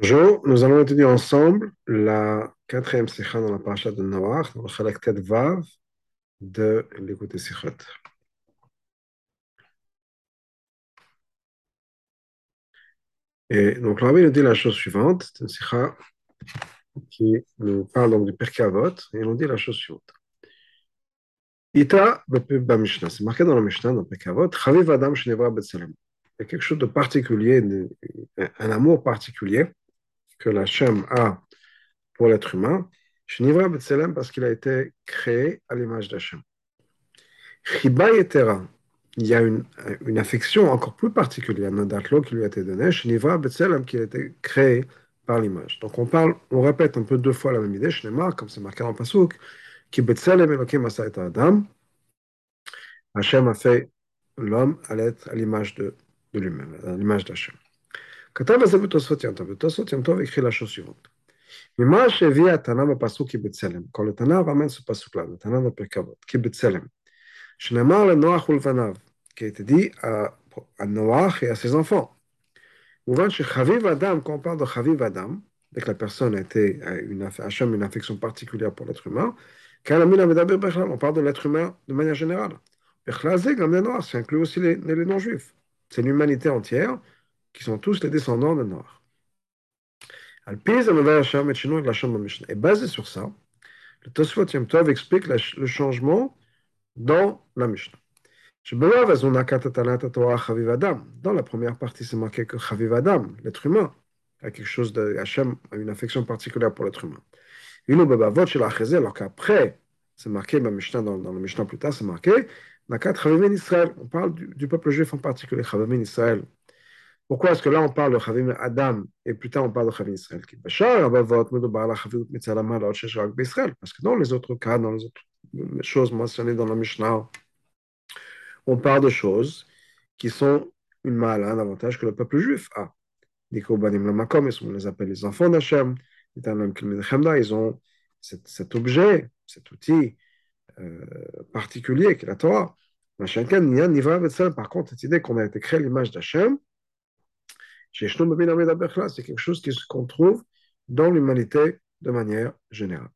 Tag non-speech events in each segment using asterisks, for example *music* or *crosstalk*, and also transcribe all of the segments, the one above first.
Bonjour, nous allons étudier ensemble la quatrième sikha dans la paracha de Noach, dans le chalak Vav de l'écoute Sikhot. Et donc, l'Arabie nous dit la chose suivante, c'est une sikha qui nous parle donc du Perkavot, et il nous dit la chose suivante. Ita Mishnah, c'est marqué dans la Mishnah, dans le Chaviv Adam Shnevra. Il y a quelque chose de particulier, un amour particulier que la a pour l'être humain, Shnivra Betselem parce qu'il a été créé à l'image d'Hachem. Chiba Yetera, il y a une, affection encore plus particulière, Nadatlo qui lui a été donnée, Shnivra Betselem qui a été créé par l'image. Donc on parle, on répète un peu deux fois la même idée, Shnema, comme c'est marqué le Pasuk, qui Betselem Elokim et Adam, Hachem a fait l'homme à l'être à l'image de, de lui-même, à l'image d'Hachem. כתב על זה בתוספות ים טוב, בתוספות ים טוב הקריא לשון suivante. ממה שהביא התנא בפסוק כי בצלם, כל התנא ramène ce פסוק là, התנא בפרק אבות, כי בצלם, שנאמר לנוח ולבניו, qui a été dit à, à Noach et à ses enfants. מובן שחביב אדם, quand on parle de חביב אדם, dès que la personne a été, a une, Hachem une affection particulière pour l'être humain, כאן המילה מדבר בכלל, on parle de l'être humain de manière générale. בכלל זה גם les noirs, ça inclut aussi les, les non-juifs. C'est l'humanité entière, qui sont tous les descendants de Noach. Et basé sur ça, le Tosfot Yom Tov explique le changement dans la Mishnah. Dans la première partie, c'est marqué que Chaviv Adam, l'être humain, a quelque chose de Hachem a une affection particulière pour l'être humain. Alors qu'après, c'est marqué dans, le Mishnah plus tard, c'est marqué Israël. On parle du, peuple juif en particulier, Chavim Israël. Pourquoi est-ce que là on parle de Chavim Adam et plus tard on parle de Chavim Israël Parce que dans les autres cas, dans les autres choses mentionnées dans la Mishnah, on parle de choses qui sont une mal, un avantage que le peuple juif a. On les appelle les enfants d'Hachem. Ils ont cet, objet, cet outil euh, particulier qui est la Torah. Par contre, cette idée qu'on a été créé l'image d'Hachem, c'est quelque chose qu'on trouve dans l'humanité de manière générale.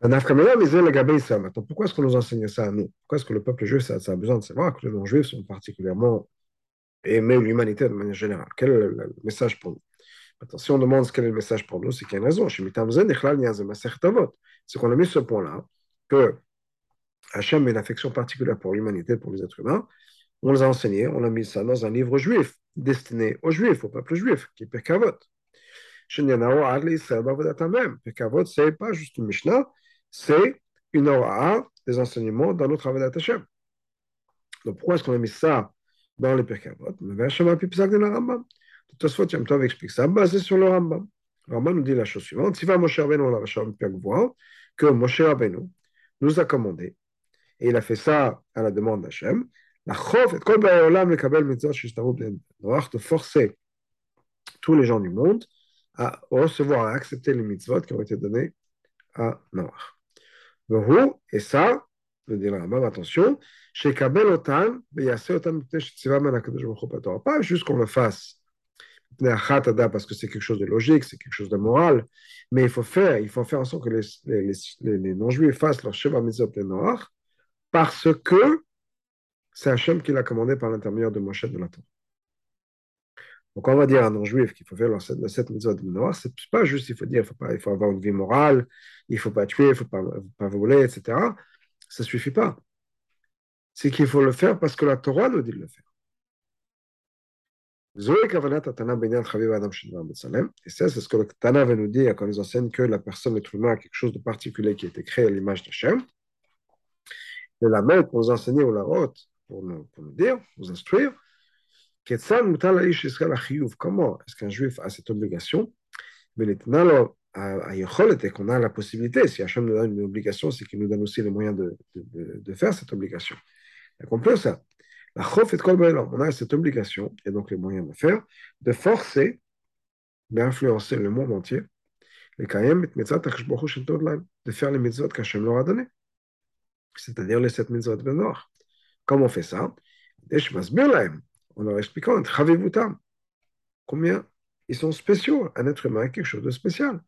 Pourquoi est-ce qu'on nous enseigne ça à nous? Pourquoi est-ce que le peuple juif ça, a besoin de savoir que les non-juifs sont particulièrement aimés l'humanité de manière générale? Quel est le message pour nous? Attention, si on demande quel est le message pour nous, c'est qu'il y a une raison. C'est qu'on a mis ce point-là, que Hachem a une affection particulière pour l'humanité, pour les êtres humains. On les a enseignés, on a mis ça dans un livre juif, destiné aux juifs, au peuple juif, qui est Pekavot. Pekavot, ce n'est pas juste une Mishnah, c'est une Ora'a des enseignements dans notre Avodat Hashem. Donc pourquoi est-ce qu'on a mis ça dans les Pekavot? Le Tosfot Yom Tov explique ça, basé sur le Rambam. Le Rambam nous dit la chose suivante, si va Moshe Rabbeinu, on va que Moshe Rabbeinu nous a commandé et il a fait ça à la demande d'Hachem, la chof et kol olam lekabel mitzvot de forcer tous les gens du monde à recevoir, à accepter les mitzvot qui ont été donnés à Noach. Et ça, le dit le attention, chez Kabel Otan, pas juste qu'on le fasse parce que c'est quelque chose de logique, c'est quelque chose de moral, mais il faut faire, il faut faire en sorte que les, les, les, les non-juifs fassent leur Sheva Mitzvot Noach, parce que c'est Hachem qui l'a commandé par l'intermédiaire de Moshe de la Torah. Donc on va dire à un non-juif qu'il faut faire le 7 mitzvot de Noah, c'est pas juste il faut dire il faut, avoir une vie morale, il faut pas tuer, il faut pas, voler, etc. Ça suffit pas. C'est qu'il faut le faire parce que la Torah nous dit de le faire. Et ça, c'est ce que le Tana va nous dire quand il enseigne que la personne, l'être humain, a quelque chose de particulier qui a été créé à l'image d'Hachem de la main pour nous enseigner au Larot, pour nous, pour nous dire, nous instruire, comment est-ce qu'un juif a cette obligation? Mais qu'on a la possibilité, si Hachem nous donne une obligation, c'est qu'il nous donne aussi les moyens de, de, de faire cette obligation. On peut ça. La chof et on a cette obligation, et donc les moyens de faire, de forcer, d'influencer le monde entier, de faire les mitzvot qu'Hachem leur a donné c'est-à-dire les sept mitzvot de Noach. Comment on fait ça En leur expliquant, combien ils sont spéciaux. Un être humain est quelque chose de spécial.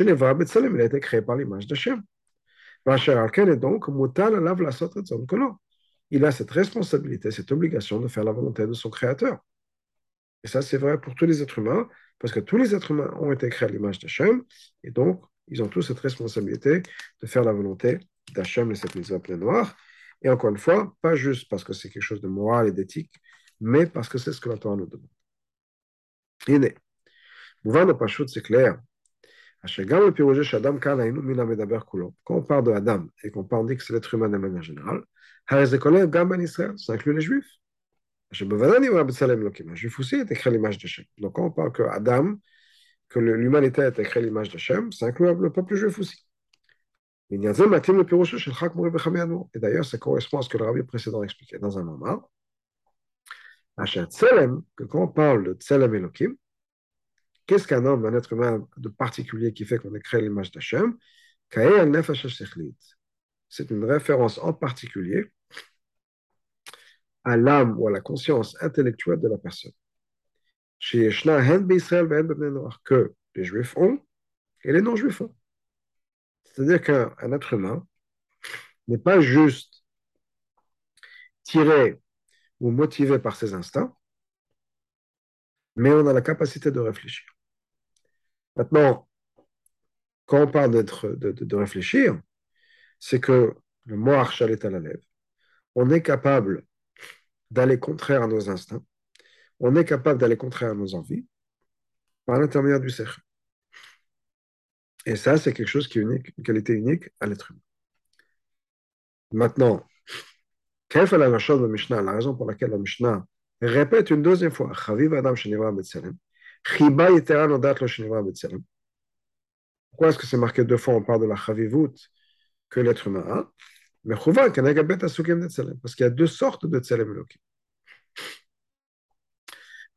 Les Betsalem, il a été créé par l'image d'Hachem. Et donc, il a cette responsabilité, cette obligation de faire la volonté de son créateur. Et ça, c'est vrai pour tous les êtres humains, parce que tous les êtres humains ont été créés à l'image d'Hachem, et donc, ils ont tous cette responsabilité de faire la volonté d'Hachem et cette mise à plein noir. Et encore une fois, pas juste parce que c'est quelque chose de moral et d'éthique, mais parce que c'est ce que la Torah nous demande. הנה, מובן הפשוט, c'est clair, quand on parle de Adam et qu'on parle dit que c'est l'être humain de manière générale, ça inclut les juifs. Un juif aussi est écrit l'image d'Hachem. Donc quand on parle que Adam, que l'humanité est écrit l'image d'Hachem, ça inclut le peuple juif aussi. Et d'ailleurs, ça correspond à ce que le rabbi précédent expliquait dans un moment. Que quand on parle de Tselem Elohim, Qu'est-ce qu'un homme, un être humain de particulier qui fait qu'on ait créé l'image d'Hachem C'est une référence en particulier à l'âme ou à la conscience intellectuelle de la personne. Que les juifs ont et les non-juifs ont. C'est-à-dire qu'un être humain n'est pas juste tiré ou motivé par ses instincts, mais on a la capacité de réfléchir. Maintenant, quand on parle de, réfléchir, c'est que le mot archal est à la lèvre. On est capable d'aller contraire à nos instincts. On est capable d'aller contraire à nos envies par l'intermédiaire du cercle. Et ça, c'est quelque chose qui est unique, une qualité unique à l'être humain. Maintenant, la Mishnah, la raison pour laquelle la Mishnah répète une deuxième fois, Chaviv Adam Shenivra Betzelem, pourquoi est-ce que c'est marqué deux fois On parle de la chavivut que l'être humain a? Mais parce qu'il y a deux sortes de tselem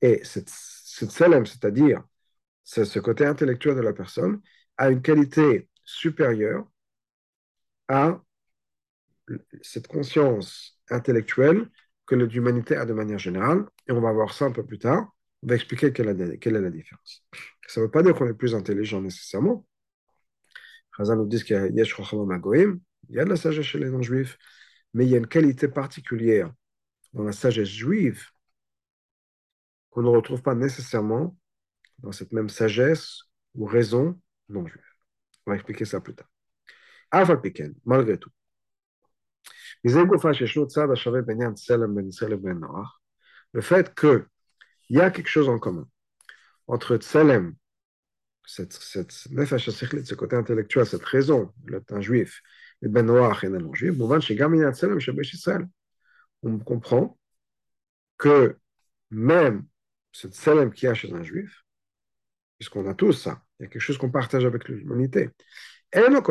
Et cette Tselem, c'est-à-dire ce côté intellectuel de la personne, a une qualité supérieure à cette conscience intellectuelle que l'humanité a de manière générale, et on va voir ça un peu plus tard, on va expliquer quelle est, la différence. Ça ne veut pas dire qu'on est plus intelligent nécessairement. Chazal nous dit qu'il y a il y a de la sagesse chez les non-juifs, mais il y a une qualité particulière dans la sagesse juive qu'on ne retrouve pas nécessairement dans cette même sagesse ou raison non-juive. On va expliquer ça plus tard. malgré tout. Le fait qu'il y a quelque chose en commun entre Tselem, cette, cette ce côté intellectuel, cette raison, un juif, et Ben Noach et un non-juif, on comprend que même cette Tselem qu'il y a chez un juif, puisqu'on a tous ça, il y a quelque chose qu'on partage avec l'humanité. Donc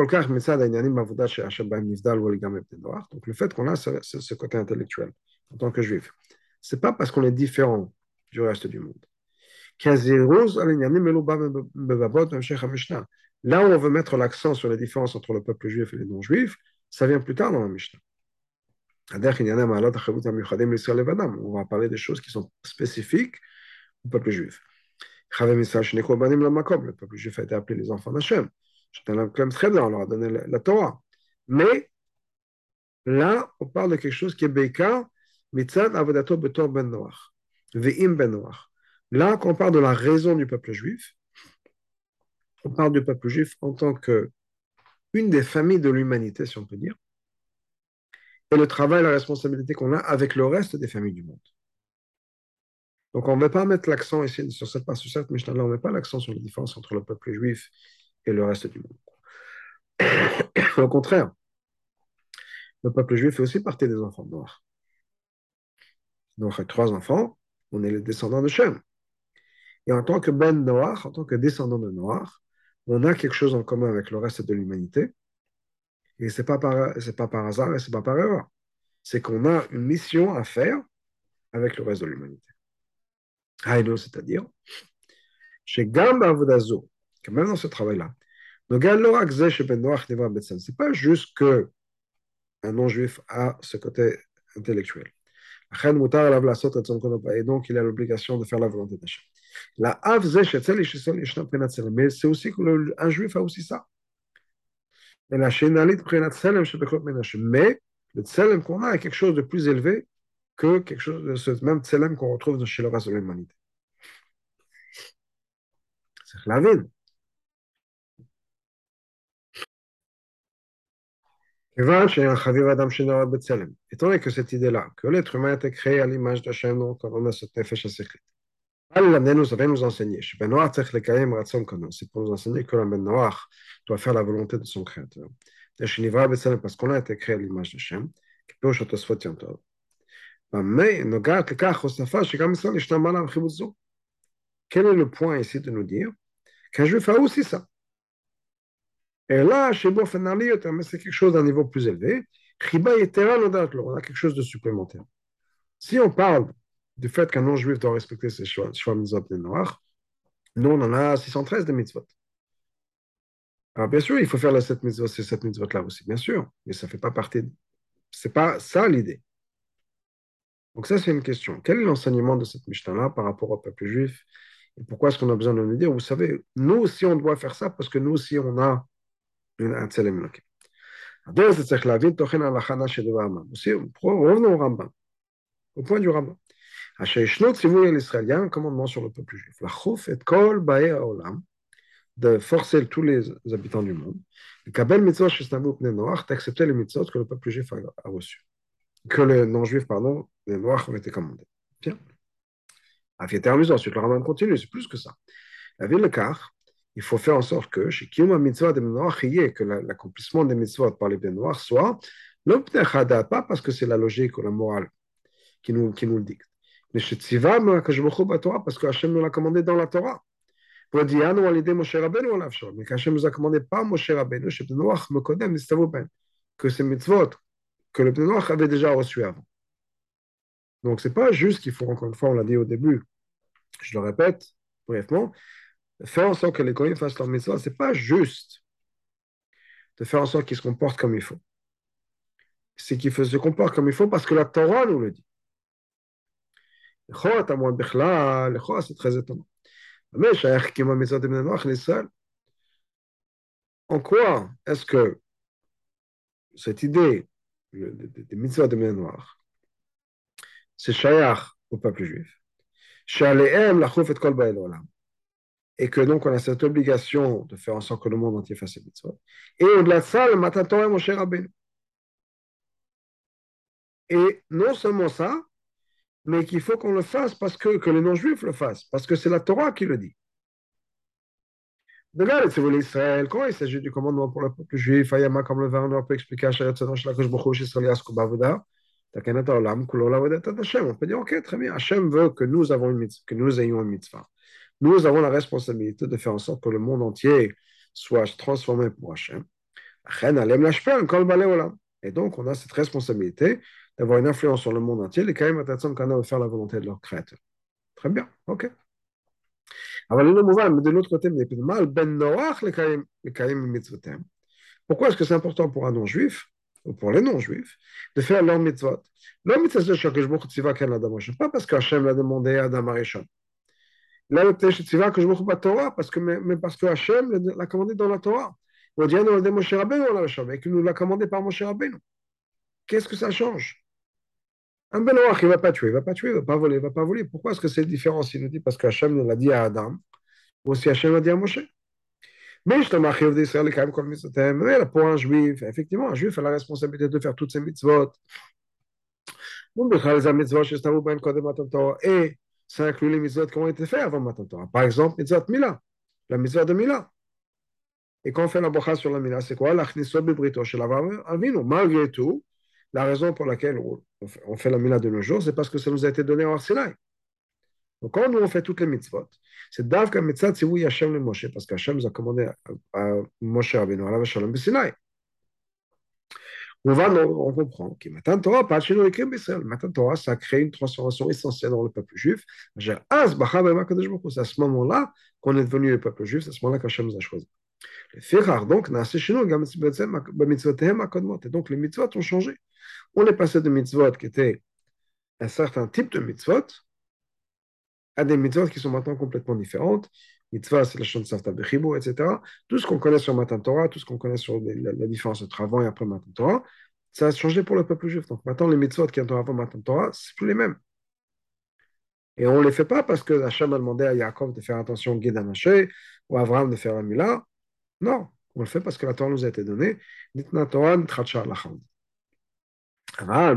le fait qu'on a ce, ce, côté intellectuel en tant que juif, c'est pas parce qu'on est différent du reste du monde. Là où on veut mettre l'accent sur la différence entre le peuple juif et les non-juifs, ça vient plus tard dans la Mishnah. On va parler des choses qui sont spécifiques au peuple juif. Le peuple juif a été appelé les enfants d'Hachem on leur a donné la, Torah. Mais là, on parle de quelque chose qui est Beika, Mitzad Avodato Betor Ben Noach, Ve'im Ben Noach. Là, quand on parle de la raison du peuple juif, on parle du peuple juif en tant que une des familles de l'humanité, si on peut dire, le travail, la responsabilité qu'on a avec le reste des familles du monde. Donc, on ne va pas mettre l'accent ici sur cette sur cette Mishnah, là, on ne met pas l'accent sur la différence entre le peuple juif et le reste du monde. *coughs* Au contraire, le peuple juif fait aussi partie des enfants de Noir. Donc, a trois enfants, on est les descendants de Shem. Et en tant que Ben Noir, en tant que descendant de Noir, on a quelque chose en commun avec le reste de l'humanité. Et ce n'est pas, par, pas par hasard et ce n'est pas par erreur. C'est qu'on a une mission à faire avec le reste de l'humanité. c'est-à-dire, chez Gamba Avodazo, que même dans ce travail-là, c'est pas juste que un non-juif a ce côté intellectuel. Et donc, il a l'obligation de faire la volonté d'Hachem. Mais c'est aussi qu'un juif a aussi ça. Mais le tselem qu'on a est quelque chose de plus élevé que quelque chose de ce même tselem qu'on retrouve chez le reste de l'humanité. C'est la ville. Étant donné que cette idée-là, que l'être humain a été créé à l'image d'Hachem, donc on a cette nefesh secrète. Allah nous enseigné, c'est pour nous enseigner que noir doit faire la volonté de son créateur. Parce qu'on a été créé l'image. Mais, quel est le point ici de nous dire qu'un juif a aussi ça et là, c'est quelque chose d'un niveau plus élevé. On a quelque chose de supplémentaire. Si on parle du fait qu'un non-juif doit respecter ses choix, choix mitzvot des noirs, nous, on en a 613 de mitzvot. Alors, bien sûr, il faut faire la 7 mitzvot, ces 7 mitzvot-là aussi, bien sûr, mais ça ne fait pas partie. De... C'est pas ça l'idée. Donc, ça, c'est une question. Quel est l'enseignement de cette Mishnah-là par rapport au peuple juif? Et pourquoi est-ce qu'on a besoin de nous dire? Vous savez, nous aussi, on doit faire ça parce que nous aussi, on a revenons au Rambam, au point du Rambam. Il y a un commandement sur le peuple juif. La chouf et kol bae olam, de forcer tous les habitants du monde. Kabel mitzvot shestavu pne noach, d'accepter les mitzvot que le peuple juif a, a reçus. Que les non-juifs, pardon, les noirs ont été commandés. Bien. Afiéter amusant, ensuite le Rambam continue, c'est plus que ça. La ville de Kar, il faut faire en sorte que chez Kiyuma Mitzvah de que l'accomplissement des mitzvot par les Benoirs soit pas parce que c'est la logique ou la morale qui nous, qui nous le dicte. Mais chez Tziva, parce que Hachem nous l'a commandé dans la Torah. Pour dire, ah mais qu'Hachem nous a commandé par Moshe Rabbeinu, chez Benoir, Mekodem, que ces mitzvot que le Benoir avait déjà reçu avant. Donc, ce n'est pas juste qu'il faut, encore une fois, on l'a dit au début, je le répète brièvement, faire en sorte que les Kohen fassent leur mitzvah, ce n'est pas juste de faire en sorte qu'ils se comportent comme il faut. C'est qu'ils se comportent comme il faut parce que la Torah nous le dit. C'est très étonnant. En quoi est-ce que cette idée des mitzvahs de Noir, c'est shayach au peuple juif, et que donc on a cette obligation de faire en sorte que le monde entier fasse ses mitzvot. Et au-delà de ça, le matin mon cher Rabbeinu. Et non seulement ça, mais qu'il faut qu'on le fasse parce que, que les non-juifs le fassent, parce que c'est la Torah qui le dit. Regarde, si vous l'Israël, quand il s'agit du commandement pour le peuple juif, Ayama, comme le on peut expliquer Israël. On peut dire, ok, très bien, Hashem veut que nous, avons une mitzvah, que nous ayons une mitzvah. Nous avons la responsabilité de faire en sorte que le monde entier soit transformé pour Hachem. Et donc, on a cette responsabilité d'avoir une influence sur le monde entier. Les Kaim de faire la volonté de leur créateur. Très bien, ok. de l'autre côté, ben Pourquoi est-ce que c'est important pour un non-juif, ou pour les non-juifs, de faire leur mitzvot? Leur mitzvot, pas parce qu'Hachem l'a demandé à Adam Arishon. Là, que je me Torah, parce que, mais parce que Hachem l'a commandé dans la Torah. On dit, nous Moshe Rabbeinu, et qu'il nous l'a commandé par Moshe Rabbeinu. Qu'est-ce que ça change? Un il ne va pas tuer, il ne va pas tuer, il ne va pas voler, il ne va pas voler. Pourquoi est-ce que c'est différent Il nous dit parce que Hachem l'a dit à Adam, ou aussi Hachem l'a dit à Moshe? Mais je te d'Israël quand même comme Mais pour un juif, effectivement, un juif a la responsabilité de faire toutes ses mitzvot. Et ça inclut les mitzvot qui ont été faits avant Matan Torah. Par exemple, mitzvot Mila, la mitzvot de Mila. Et quand on fait la bracha sur la Mila, c'est quoi? L'achniso bebrito shel Avinu. Malgré tout, la raison pour laquelle on fait la mila de nos jours, c'est parce que ça nous a été donné en Sinaï. Donc, quand nous on fait toutes les mitzvot, c'est Davka mitzvot, c'est oui Hachem le Moshe, parce qu'Hachem nous a commandé à, Moshe Rabbeinu, à la Shalom Sinaï. On va, on comprend que Matan Torah, pas chez nous écrit. Matan Torah, ça a créé une transformation essentielle dans le peuple juif. C'est à ce moment-là qu'on est devenu le peuple juif, c'est à ce moment-là qu'Hachem nous a choisi. Le donc, et donc les mitzvot ont changé. On est passé de mitzvot qui étaient un certain type de mitzvot à des mitzvot qui sont maintenant complètement différentes. Mitzvah, c'est la chante Savta Bechibou, etc. Tout ce qu'on connaît sur Matan Torah, tout ce qu'on connaît sur la, différence entre avant et après Matan Torah, ça a changé pour le peuple juif. Donc maintenant, les mitzvot qui sont avant Matan Torah, c'est plus les mêmes. Et on ne les fait pas parce que Hachem a demandé à Yaakov de faire attention au guide ou à Abraham de faire la Mila. Non, on le fait parce que la Torah nous a été donnée.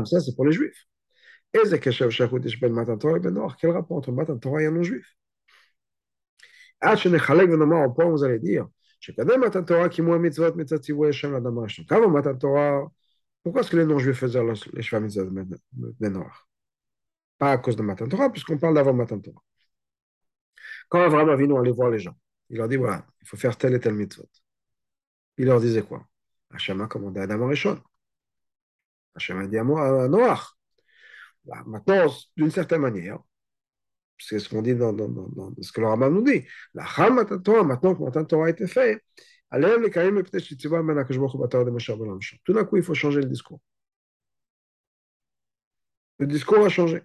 Ça, c'est pour les Juifs. Ben ben Quel rapport entre Matan Torah et non-juif? Ah, ben au point vous allez dire pourquoi est-ce que les non-juifs faisaient les Pas à cause de Matan Torah, puisqu'on parle d'avant Matan Torah. Quand Avram Avinu allait voir les gens, il leur dit voilà, il faut faire tel et tel mitzvot. Il leur disait quoi? Hachem a commandé à Adam Arishon. Hachem a dit à Noach. Maintenant, d'une certaine manière, c'est ce qu'on dit dans, ce que le rabbin nous dit. La Torah, maintenant que Matan Torah a été fait, tout d'un coup, il faut changer le discours. Le discours a changé.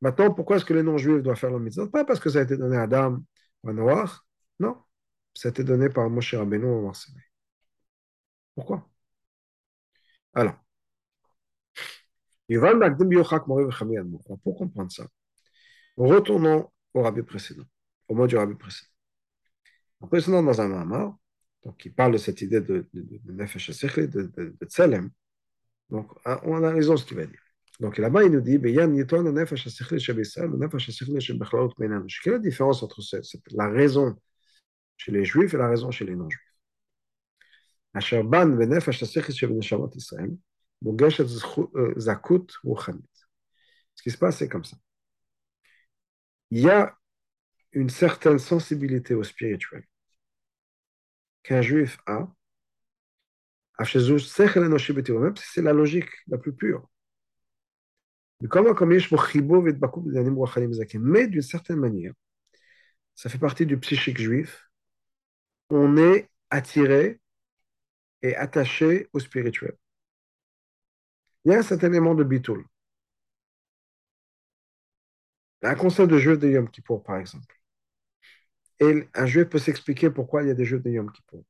Maintenant, pourquoi est-ce que les non-juifs doivent faire le mitzvah? Pas parce que ça a été donné à Adam ou à Noach. Non. Ça a été donné par Moshe Rabbeinu au Marseille. Pourquoi? Alors, pour comprendre ça, Retournons au rabbi précédent, au mot du rabbi précédent. Le précédent, dans un mamar, donc il parle de cette idée de, de, de, de de. Donc, hein, on analysons ce qu'il va dire. Donc là-bas, il nous dit Quelle est la différence entre la raison chez les juifs et la raison chez les non-juifs? Ce qui se passe, c'est comme ça il y a une certaine sensibilité au spirituel. Qu'un juif a, même si c'est la logique la plus pure. Mais d'une certaine manière, ça fait partie du psychique juif, on est attiré et attaché au spirituel. Il y a certain élément de bitoul. Un concept de jeu de Yom Kippour, par exemple. Et un juif peut s'expliquer pourquoi il y a des jeux de Yom Kippour.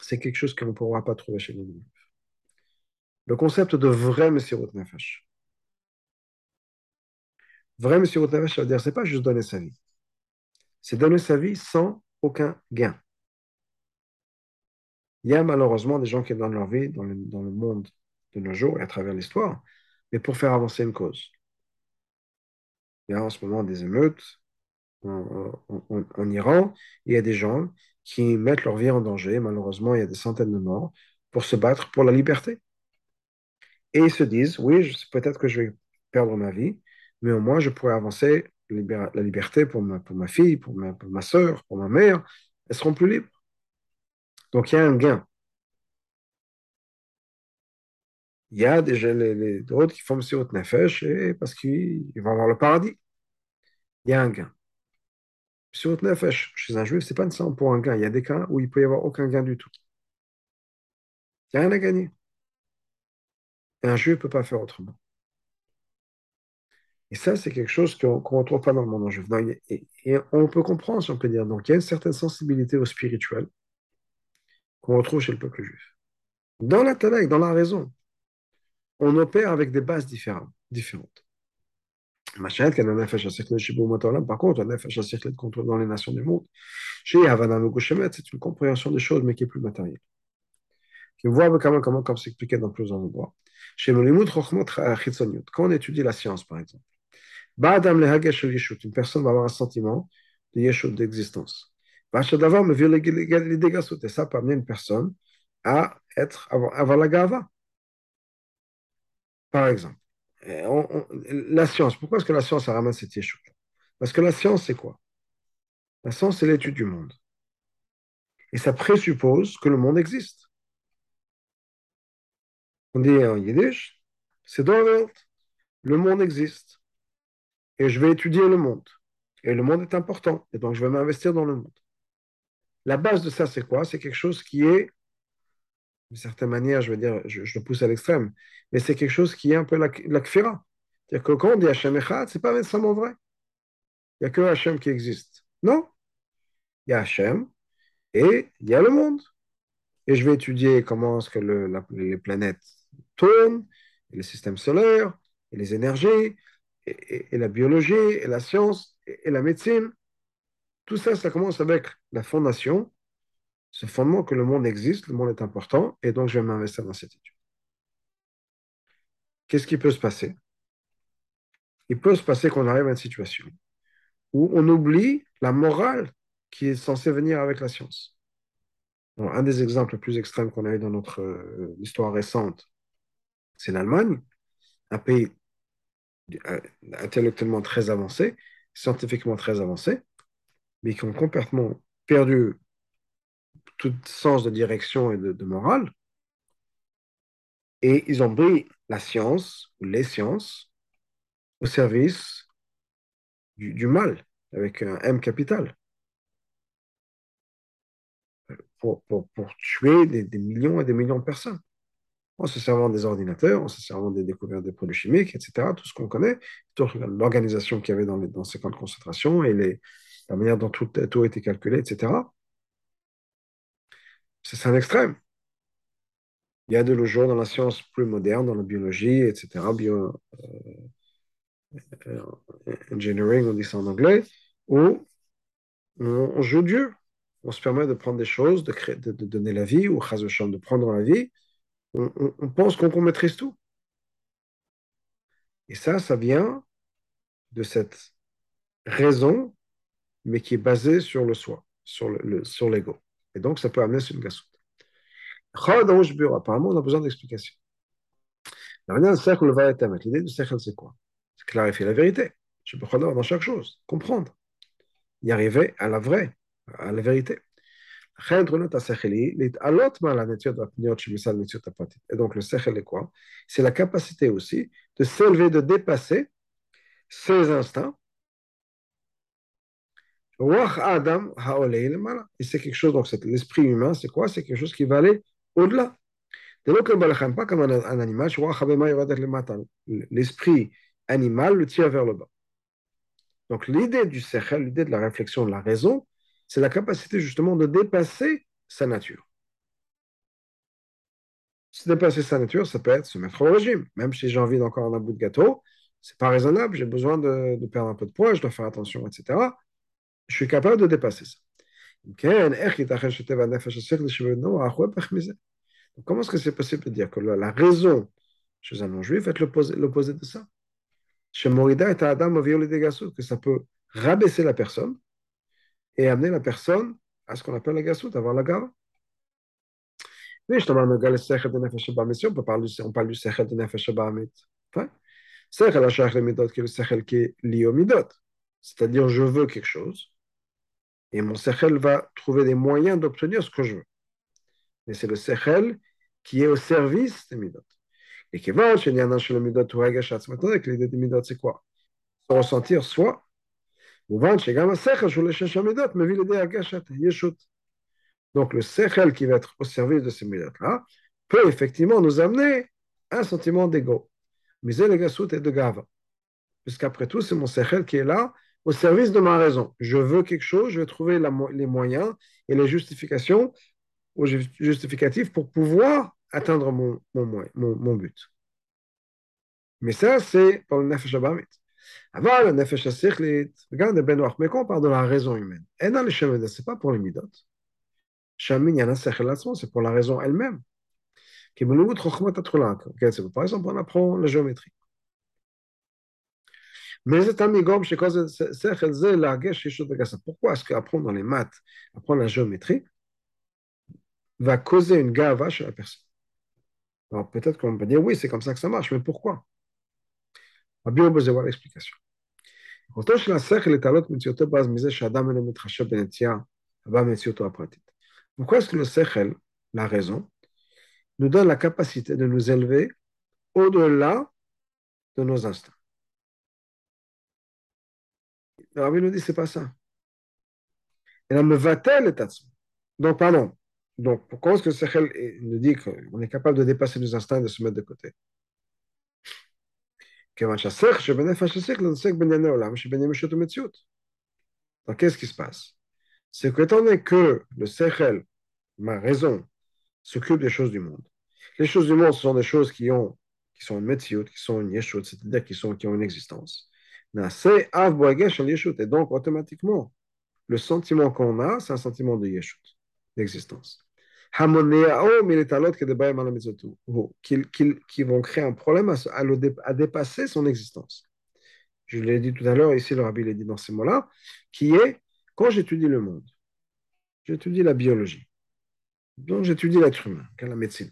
C'est quelque chose qu'on ne pourra pas trouver chez les juifs. Le concept de vrai Messirut Nefesh. Vrai Messirut Nefesh, ça veut dire, c'est pas juste donner sa vie. C'est donner sa vie sans aucun gain. Il y a malheureusement des gens qui donnent leur vie dans le, monde de nos jours et à travers l'histoire, mais pour faire avancer une cause. Il y a en ce moment des émeutes en, Iran. Il y a des gens qui mettent leur vie en danger. Malheureusement, il y a des centaines de morts pour se battre pour la liberté. Et ils se disent, oui, peut-être que je vais perdre ma vie, mais au moins je pourrais avancer la liberté pour ma, fille, pour ma soeur, pour ma mère. Elles seront plus libres. Donc il y a un gain. il y a déjà les, d'autres qui font Messiot Nefesh parce qu'ils vont avoir le paradis. Il y a un gain. Messiot Nefesh, chez un juif, ce n'est pas nécessairement pour un gain. Il y a des cas où il peut y avoir aucun gain du tout. Il n'y a rien à gagner. Et un juif ne peut pas faire autrement. Et ça, c'est quelque chose qu'on ne retrouve pas dans le monde juif. et, et, on peut comprendre, si on peut dire. Donc, il y a une certaine sensibilité au spirituel qu'on retrouve chez le peuple juif. Dans la dans la raison on opère avec des bases différentes. Par contre, dans les nations du monde, c'est une compréhension des choses, mais qui est plus matérielle. Qui voit comment, comment, comme dans plusieurs endroits. Quand on étudie la science, par exemple, une personne va avoir un sentiment de yeshut, d'existence. Et ça amener une personne à être, avoir la gava Par exemple, la science, pourquoi est-ce que la science ramène cette échelle Parce que la science, c'est quoi? La science, c'est l'étude du monde. Et ça présuppose que le monde existe. On dit en yiddish, c'est dans. Le monde existe. Et je vais étudier le monde. Et le monde est important. Et donc, je vais m'investir dans le monde. La base de ça, c'est quoi? C'est quelque chose qui est, d'une certaine manière, je veux dire, je, le pousse à l'extrême, mais c'est quelque chose qui est un peu la, la kfira. C'est-à-dire que quand on dit Hachem Echad, c'est pas nécessairement vrai. Il n'y a que Hachem qui existe. Non, il y a Hachem et il y a le monde. Et je vais étudier comment est-ce que les planètes tournent, et le système solaire, et les énergies, et, la biologie, et la science, et, la médecine. Tout ça, ça commence avec la fondation, ce fondement que le monde existe, le monde est important, et donc je vais m'investir dans cette étude. Qu'est-ce qui peut se passer? Il peut se passer qu'on arrive à une situation où on oublie la morale qui est censée venir avec la science. Un des exemples les plus extrêmes qu'on a eu dans notre euh, histoire récente, c'est l'Allemagne, un pays euh, intellectuellement très avancé, scientifiquement très avancé, mais qui ont complètement perdu tout sens de direction et de, morale. Et ils ont pris la science, les sciences, au service du, mal, avec un M capital, pour, pour, pour tuer des, des, millions et des millions de personnes. En se servant des ordinateurs, en se servant des découvertes des produits chimiques, etc., tout ce qu'on connaît, l'organisation qu'il y avait dans, les, dans ces camps de concentration et les, la manière dont tout, tout a calculé, etc. C'est un extrême. Il y a de nos jours dans la science plus moderne, dans la biologie, etc., bio, euh, engineering, on dit ça en anglais, où on, joue Dieu. On se permet de prendre des choses, de, créer, de, donner la vie, ou de prendre la vie. On, pense qu'on qu maîtrise tout. Et ça, ça vient de cette raison, mais qui est basée sur le soi, sur l'ego. Le, sur et donc, ça peut amener sur une gassoute. Apparemment, on a besoin d'explications. L'idée du sechel, c'est quoi? C'est clarifier la vérité. Je peux prendre dans chaque chose, comprendre, y arriver à la vraie, à la vérité. Et donc, le sechel est quoi? C'est la capacité aussi de s'élever, de dépasser ses instincts. Adam Et c'est quelque chose, donc l'esprit humain, c'est quoi C'est quelque chose qui va aller au-delà. Pas comme un, un animal, l'esprit animal le tire vers le bas. Donc l'idée du sechel, l'idée de la réflexion, de la raison, c'est la capacité justement de dépasser sa nature. Se dépasser sa nature, ça peut être se mettre au régime. Même si j'ai envie d'encore un bout de gâteau, c'est pas raisonnable, j'ai besoin de, de, perdre un peu de poids, je dois faire attention, etc. Je suis capable de dépasser ça. Comment est-ce que c'est possible de dire que la raison chez un non-juif est l'opposé de ça? Chez Morida et Adam que ça peut rabaisser la personne et amener la personne à ce qu'on appelle la gassout, avoir la gava. Mais je on peut parler on parle du sechel de nefesh ba'amit. Sechel hachach le midot, qui est le sechel qui est lié au midot. C'est-à-dire, je veux quelque chose, et mon sechel va trouver des moyens d'obtenir ce que je veux. Mais c'est le sechel qui est au service des midot. Et qui va chez le midot ou Hagashat. Maintenant, avec l'idée des midot, c'est quoi? Se ressentir soi. Donc le sechel qui va être au service de ces midot-là peut effectivement nous amener un sentiment d'ego. Mais c'est le gasout et de gava. Puisqu'après tout, c'est mon sechel qui est là au service de ma raison. Je veux quelque chose, je vais trouver la, les moyens et les justifications ou justificatifs pour pouvoir atteindre mon, mon, mon, but. Mais ça, c'est pour le nefesh abamit. Avant, le nefesh asichlit, regarde Ben mais quand on parle de la raison humaine, et dans le chemin c'est pas pour les midot. Shamin yana c'est pour la raison elle-même. Par exemple, on apprend la géométrie. Mais c'est un migom chez cause c'est la Pourquoi est-ce qu'apprendre dans les maths, apprendre la géométrie, va causer une gava chez la personne? Alors peut-être qu'on peut dire oui, c'est comme ça que ça marche, mais pourquoi? On va bien vous avoir l'explication. Pourquoi est-ce que le sechel, la raison, nous donne la capacité de nous élever au-delà de nos instincts? Le Rabbi nous dit, c'est pas ça. Elle me va-t-elle et Donc, pardon. Donc, pourquoi est-ce que sechel nous dit qu'on est capable de dépasser nos instincts et de se mettre de côté? Donc, qu'est-ce qui se passe? C'est qu'étant donné que le Sechel, ma raison, s'occupe des choses du monde, les choses du monde, ce sont des choses qui, ont, qui sont une Metziut, qui sont une Yeshut, c'est-à-dire qui, sont, qui ont une existence. Et donc, automatiquement, le sentiment qu'on a, c'est un sentiment de Yeshut, d'existence qui vont créer un problème à, dépasser son existence. Je l'ai dit tout à l'heure, ici le rabbi l'a dit dans ces mots-là, qui est quand j'étudie le monde, j'étudie la biologie, donc j'étudie l'être humain, la médecine.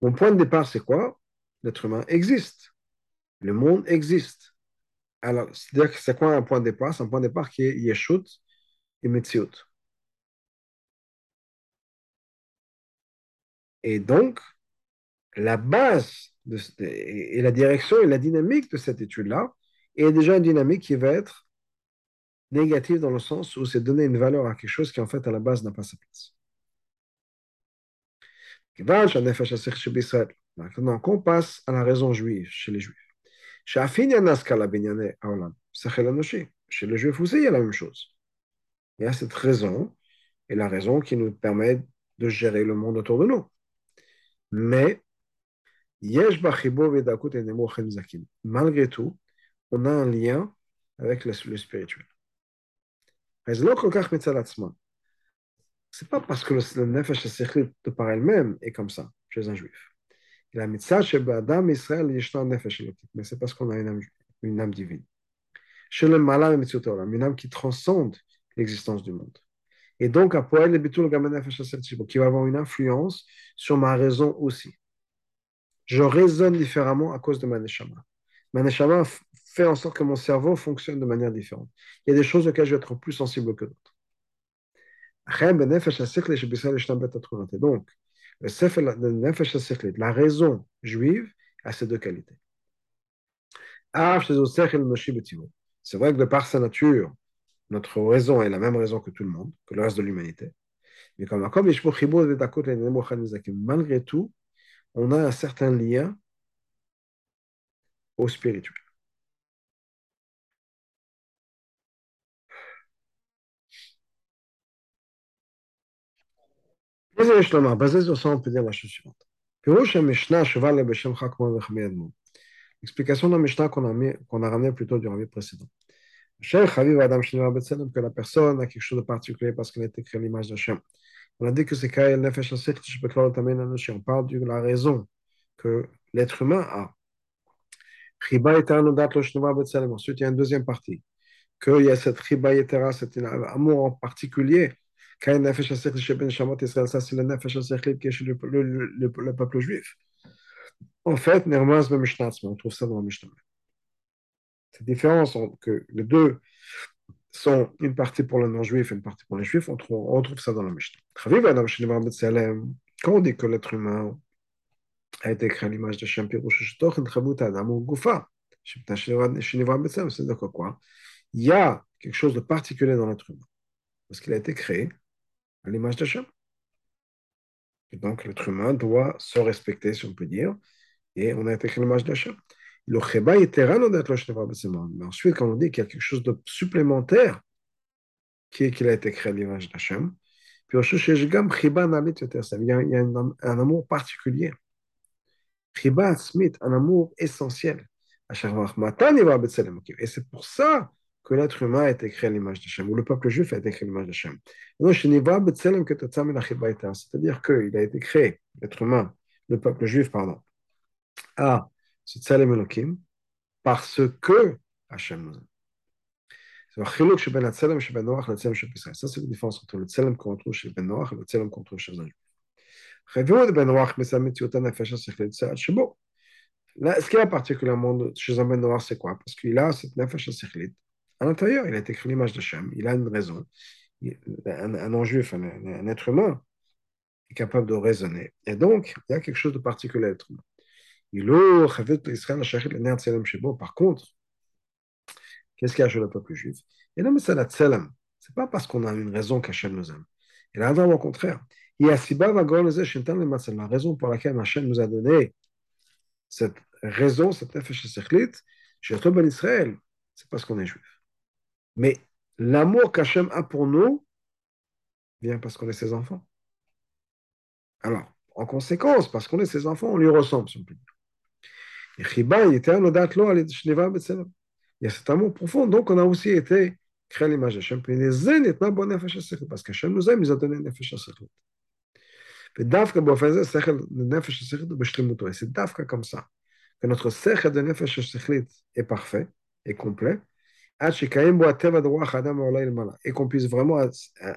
Mon point de départ, c'est quoi? L'être humain existe. Le monde existe. Alors, c'est-à-dire que c'est quoi un point de départ? C'est un point de départ qui est Yeshut et Metziut. Et donc, la base et la direction et la dynamique de cette étude-là est déjà une dynamique qui va être négative dans le sens où c'est donner une valeur à quelque chose qui en fait à la base n'a pas sa place. Maintenant, qu'on passe à la raison juive chez les juifs. Chez les juifs aussi, il y a la même chose. Il y a cette raison, et la raison qui nous permet de gérer le monde autour de nous. Mais, malgré tout, on a un lien avec le, spirituel. C'est pas parce que le, nefesh de par elle-même est comme ça chez un juif. La mitzvah chez Adam Israël nefesh mais c'est parce qu'on a une âme, une âme divine. Chez le malin une âme qui transcende l'existence du monde. Et donc, qui va avoir une influence sur ma raison aussi. Je raisonne différemment à cause de ma neshama. Ma neshama fait en sorte que mon cerveau fonctionne de manière différente. Il y a des choses auxquelles je vais être plus sensible que d'autres. Donc, le la raison juive a ces deux qualités. C'est vrai que de par sa nature, notre raison est la même raison que tout le monde, que le reste de l'humanité. Mais comme malgré tout, on a un certain lien au spirituel. On peut dire la chose suivante. L'explication de la Mishnah qu'on a, qu a ramené plutôt du rabbi précédent la personne a quelque chose de parce. On a dit que c'est On parle de la raison que l'être humain a. Ensuite, il y a une deuxième partie. Qu'il y a amour en particulier. Nefesh ça c'est le qui le, le, le, peuple juif. En fait, on trouve ça dans la Mishnah cette différence que les deux sont une partie pour le non-juif et une partie pour les juifs, on trouve, on trouve ça dans la Mishnah. Quand on dit que l'être humain a été créé à l'image de Shem c'est-à-dire quoi? Il y a quelque chose de particulier dans l'être humain, parce qu'il a été créé à l'image. Et donc l'être humain doit se respecter, si on peut dire, et on a été créé l'image de Shem. Le cheba Mais ensuite, quand on dit qu'il y a quelque chose de supplémentaire, qui est qu'il a été créé à l'image d'Hachem, puis il y a, il y a un, amour particulier. Chiba Smith, un amour essentiel. Et c'est pour ça que l'être humain a été créé à l'image d'Hachem, ou le peuple juif a été créé à l'image d'Hachem. C'est-à-dire qu'il a été créé, l'être humain, le peuple juif, pardon, à c'est Tselem Elohim, parce que Hachem nous aime. Ben Ben Noach. Ça, c'est la différence entre le Tselem qu'on trouve chez Ben Noach et le Tselem qu'on trouve chez un Là, ce qui est particulièrement chez un Ben Noir, c'est quoi? Parce qu'il a cette nefesh à l'intérieur, il a été créé l'image de Shem, il a une raison. Un, non-juif, un, être humain, est capable de raisonner. Et donc, il y a quelque chose de particulier à l'être humain. Par contre, qu'est-ce qu'il y a chez le peuple juif? Et là, c'est pas parce qu'on a une raison qu'Hachem nous aime. Et là, au contraire. Il la raison pour laquelle Hachem nous a donné cette raison, cette nefesh c'est parce qu'on est juif. Mais l'amour qu'Hachem a pour nous vient parce qu'on est ses enfants. Alors, en conséquence, parce qu'on est ses enfants, on lui ressemble, si on peut dire. Il y a cet amour profond, donc on a aussi été créé à l'image d'Hachem. Parce qu'Hachem nous aime, il nous a donné nefesh c'est dafka comme ça que notre sechel de nefesh est parfait et complet et qu'on puisse vraiment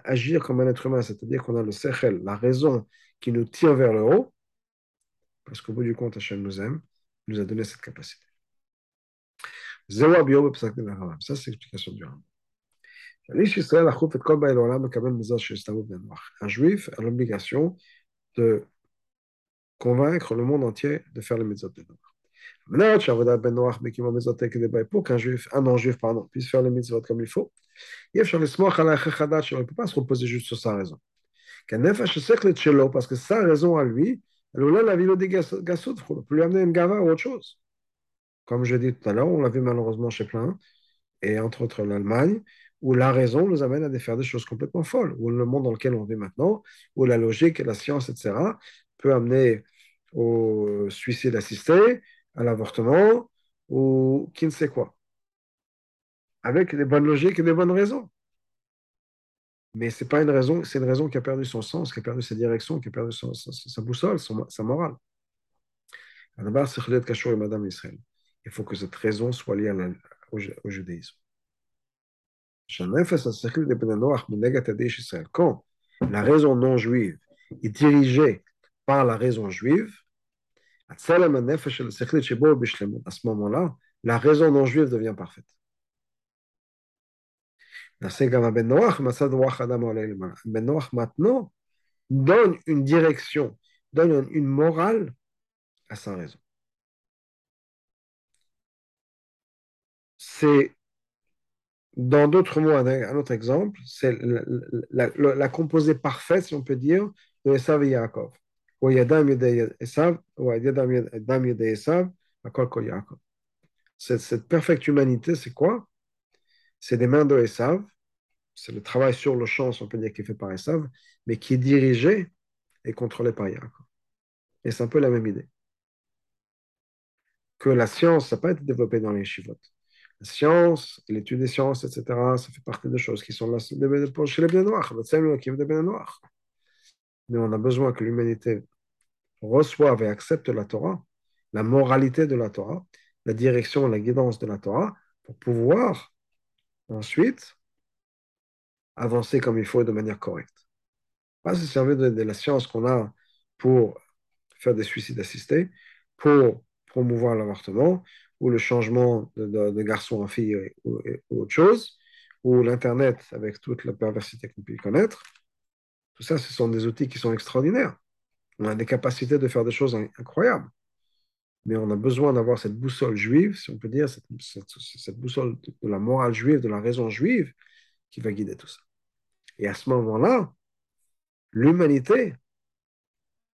agir comme un être humain, c'est-à-dire qu'on a le sechel, la raison qui nous tire vers le haut, parce qu'au bout du compte, Hachem nous aime, nous a donné cette capacité. Ça, c'est l'explication du Rambam. Un juif a l'obligation de convaincre le monde entier de faire les mitzvot de Noach. Qu'un juif, un non-juif, pardon, puisse faire les mitzvot comme il faut, il ne peut pas se reposer juste sur sa raison. Parce que sa raison à lui, elle voulait la ville des gassout, il peut lui amener une gava ou autre chose. Comme je dis tout à l'heure, on l'a vu malheureusement chez plein, et entre autres l'Allemagne, où la raison nous amène à faire des choses complètement folles, où le monde dans lequel on vit maintenant, où la logique la science, etc., peut amener au suicide assisté, à l'avortement, ou qui ne sait quoi. Avec des bonnes logiques et des bonnes raisons. Mais c'est pas une raison, c'est une raison qui a perdu son sens, qui a perdu sa direction, qui a perdu sa, boussole, sa morale. D'abord, c'est Madame Israël. Il faut que cette raison soit liée au, au judaïsme. Quand la raison non juive est dirigée par la raison juive, à ce moment-là, la raison non juive devient parfaite. Ben Noach maintenant donne une direction, donne une morale à sa raison. C'est dans d'autres mots, un autre exemple, c'est la, composée parfaite, si on peut dire, de Esav et Yaakov. Cette, cette perfecte humanité, c'est quoi? C'est des mains de Esav, c'est le travail sur le champ, on peut dire, qui est fait par Esav, mais qui est dirigé et contrôlé par Yaakov. Et c'est un peu la même idée. Que la science, ça n'a pas été développée dans les chivotes la science, l'étude des sciences, etc., ça fait partie des choses qui sont là chez les bien noirs, noirs. Mais on a besoin que l'humanité reçoive et accepte la Torah, la moralité de la Torah, la direction, la guidance de la Torah, pour pouvoir ensuite avancer comme il faut et de manière correcte. Pas se servir de, la science qu'on a pour faire des suicides assistés, pour promouvoir l'avortement, ou le changement de garçon en fille ou, ou, autre chose, ou l'Internet avec toute la perversité qu'on peut y connaître. Tout ça, ce sont des outils qui sont extraordinaires. On a des capacités de faire des choses incroyables. Mais on a besoin d'avoir cette boussole juive, si on peut dire, cette, boussole de, la morale juive, de la raison juive, qui va guider tout ça. Et à ce moment-là, l'humanité,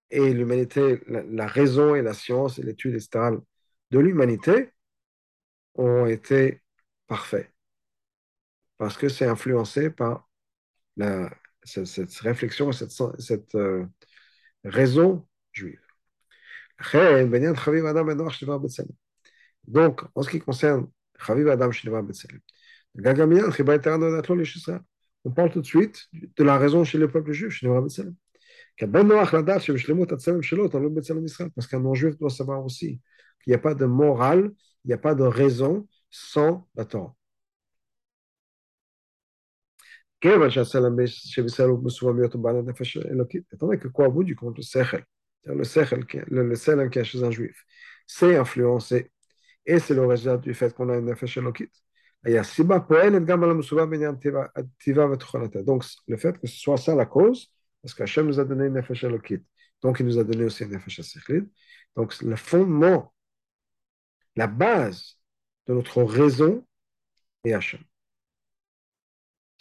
et l'humanité, la, la, raison et la science et l'étude, etc., de l'humanité ont été parfaits. Parce que c'est influencé par la, cette, réflexion, cette, euh, raison juive. Donc, en ce qui concerne Chaviv Adam on parle tout de suite de la raison chez le peuple juif, Betselem. Parce qu'un non-juif doit savoir aussi qu'il n'y a pas de morale, il n'y a pas de raison sans la Torah. כיוון שהצלם שבישראל הוא מסובב להיות בעל הנפש אלוקית. étant donné que quoi au bout du compte, le sechel, le sechel, le, le selem qui est chez un juif, c'est influencé, et c'est le résultat du fait qu'on a une nefesh elokit. Il y a siba poelet gam al musuva binyan tiva v'tucholata. Donc, le fait que ce soit ça la cause, parce qu'Hachem nous a donné une nefesh elokit, donc il nous a donné aussi une nefesh sechlit. Donc, le fondement, la base de notre raison est Hachem.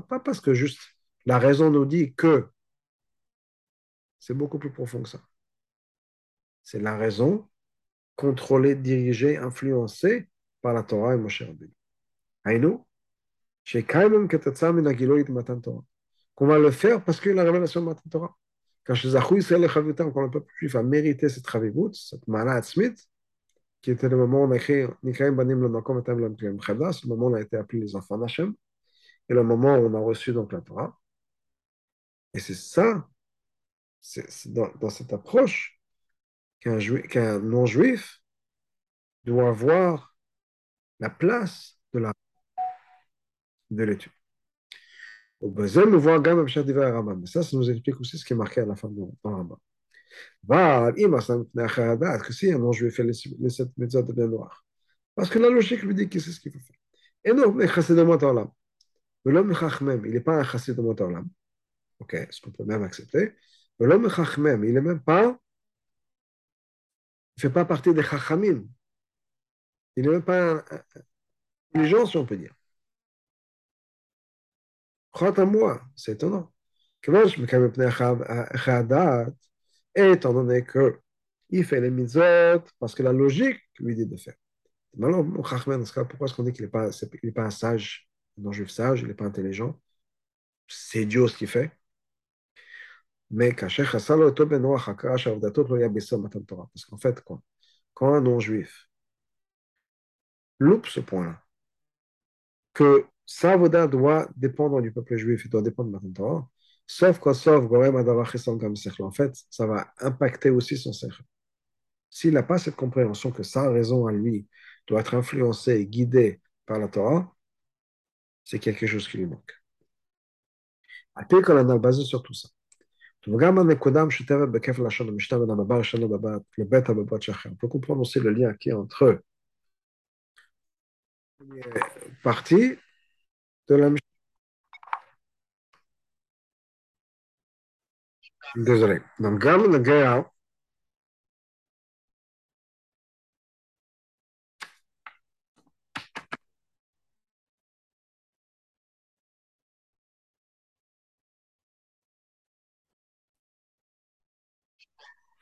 pas parce que juste la raison nous dit que c'est beaucoup plus profond que ça. C'est la raison contrôlée, dirigée, influencée par la Torah et Moshe Rabbeinu. Aïnou, qu'on va le faire parce que la révélation de Matan Torah. Quand le peuple juif a mérité cette ravivut, cette malade Smith, qui était le moment où on a écrit Nikaim Banim le Makom Etam le Mkrim Chevdas, le moment où on a été appelé les enfants d'Hachem, et le moment où on a reçu donc la Torah. Et c'est ça, c'est dans, dans, cette approche qu'un qu non-juif doit avoir la place de la de l'étude. Au besoin, nous voit Gam Abshad Divar Rambam. Ça, ça nous explique aussi ce qui est marqué à la fin de Rambam. Que si un non-juif fait les sept méthodes de noir. Parce que la logique lui dit que c'est ce qu'il faut faire? Et non, mais chassid de Motorlam. L'homme chachmem, il n'est pas un chassid de Motorlam. Ok, ce qu'on peut même accepter. L'homme chachmem, il n'est même pas. Il ne fait pas partie des chachamim. Il n'est même pas intelligent, si on peut dire. Crois à moi, c'est étonnant. Calme étant donné qu'il fait les mitzvot parce que la logique lui dit de faire. Maintenant, pourquoi est-ce qu'on dit qu'il n'est pas, un sage, un non-juif sage, il n'est pas intelligent? C'est idiot ce qu'il fait. Mais parce qu'en fait, quand, un non-juif loupe ce point-là, que sa voda doit dépendre du peuple juif, il doit dépendre de Matan Torah, Sauf qu'au sauf, en fait, ça va impacter aussi son cercle. S'il n'a pas cette compréhension que sa raison à lui doit être influencée et guidée par la Torah, c'est quelque chose qui lui manque. Après qu'on a basé sur tout ça. On peut comprendre aussi le lien qui est entre partie de la Désolé. Donc, gamme de Gaël.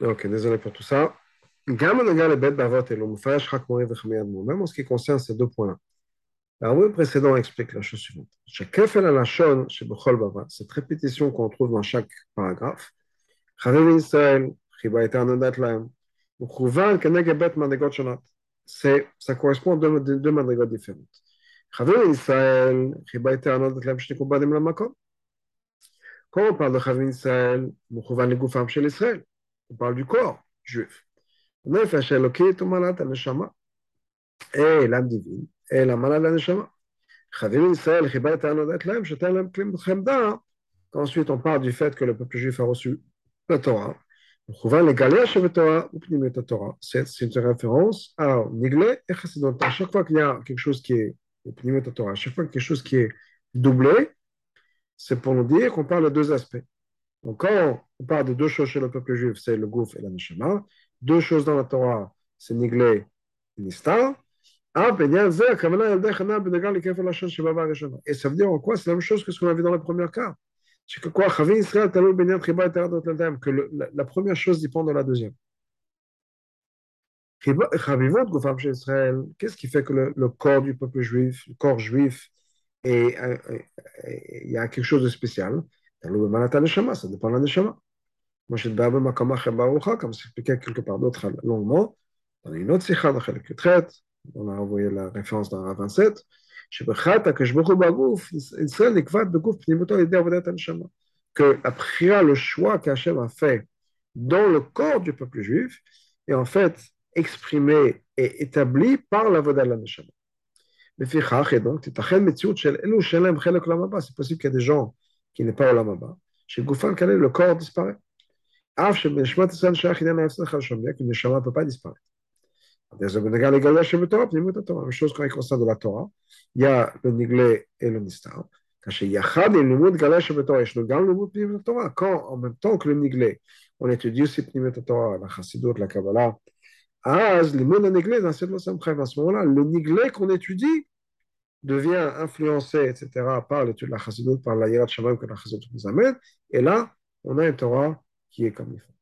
Ok, désolé pour tout ça. Gamme de Gaël et Bête Bavot et l'Omfash, Hakmoré Vechmeyad même en ce qui concerne ces deux points-là. Le précédent explique la chose suivante. Chaque kefel à la chez cette répétition qu'on trouve dans chaque paragraphe, ça correspond à deux, deux différentes. Quand on parle de Chavin Israël, on parle du corps juif. L'âme divine, la Ensuite, on parle du fait que le peuple juif a reçu la Torah. C'est une référence à Niglé et Chassidot. À chaque fois qu'il y a quelque chose qui est à chaque fois qu'il y a quelque chose qui est doublé, c'est pour nous dire qu'on parle de deux aspects. Donc, quand on parle de deux choses chez le peuple juif, c'est le Gouf et la Neshama. Deux choses dans la Torah, c'est Niglé et Nistar. Et ça veut dire en quoi C'est la même chose que ce qu'on a vu dans le premier cas que quoi que la, la, première chose dépend de la deuxième. Qu'est-ce qui fait que le, corps du peuple juif, le corps juif, il y a quelque chose de spécial? Ça dépend de la neshama. Moi, kamach barucha, comme c'est expliqué quelque part d'autre longuement, dans une autre sikha, dans traite, on a envoyé la référence dans la 27, que la prière, le choix qu'Hachem a fait dans le corps du peuple juif est en fait exprimé et établi par la neshama. Donc, c'est possible qu'il y ait des gens qui n'est pas Goufan Kalel, le corps disparaît. Que peut pas disparaître. Même chose quand il concerne de la Torah, il y a le Niglé et le Nistar. Quand en même temps que le Niglé, on étudie aussi Pnimet Torah, la Chassidut, la Kabbalah, à ce moment-là, le Niglé qu'on étudie, devient influencé, etc., par l'étude de la chassidut, par la hirat shamam que la chassidut nous amène, et là, on a un Torah qui est comme il faut.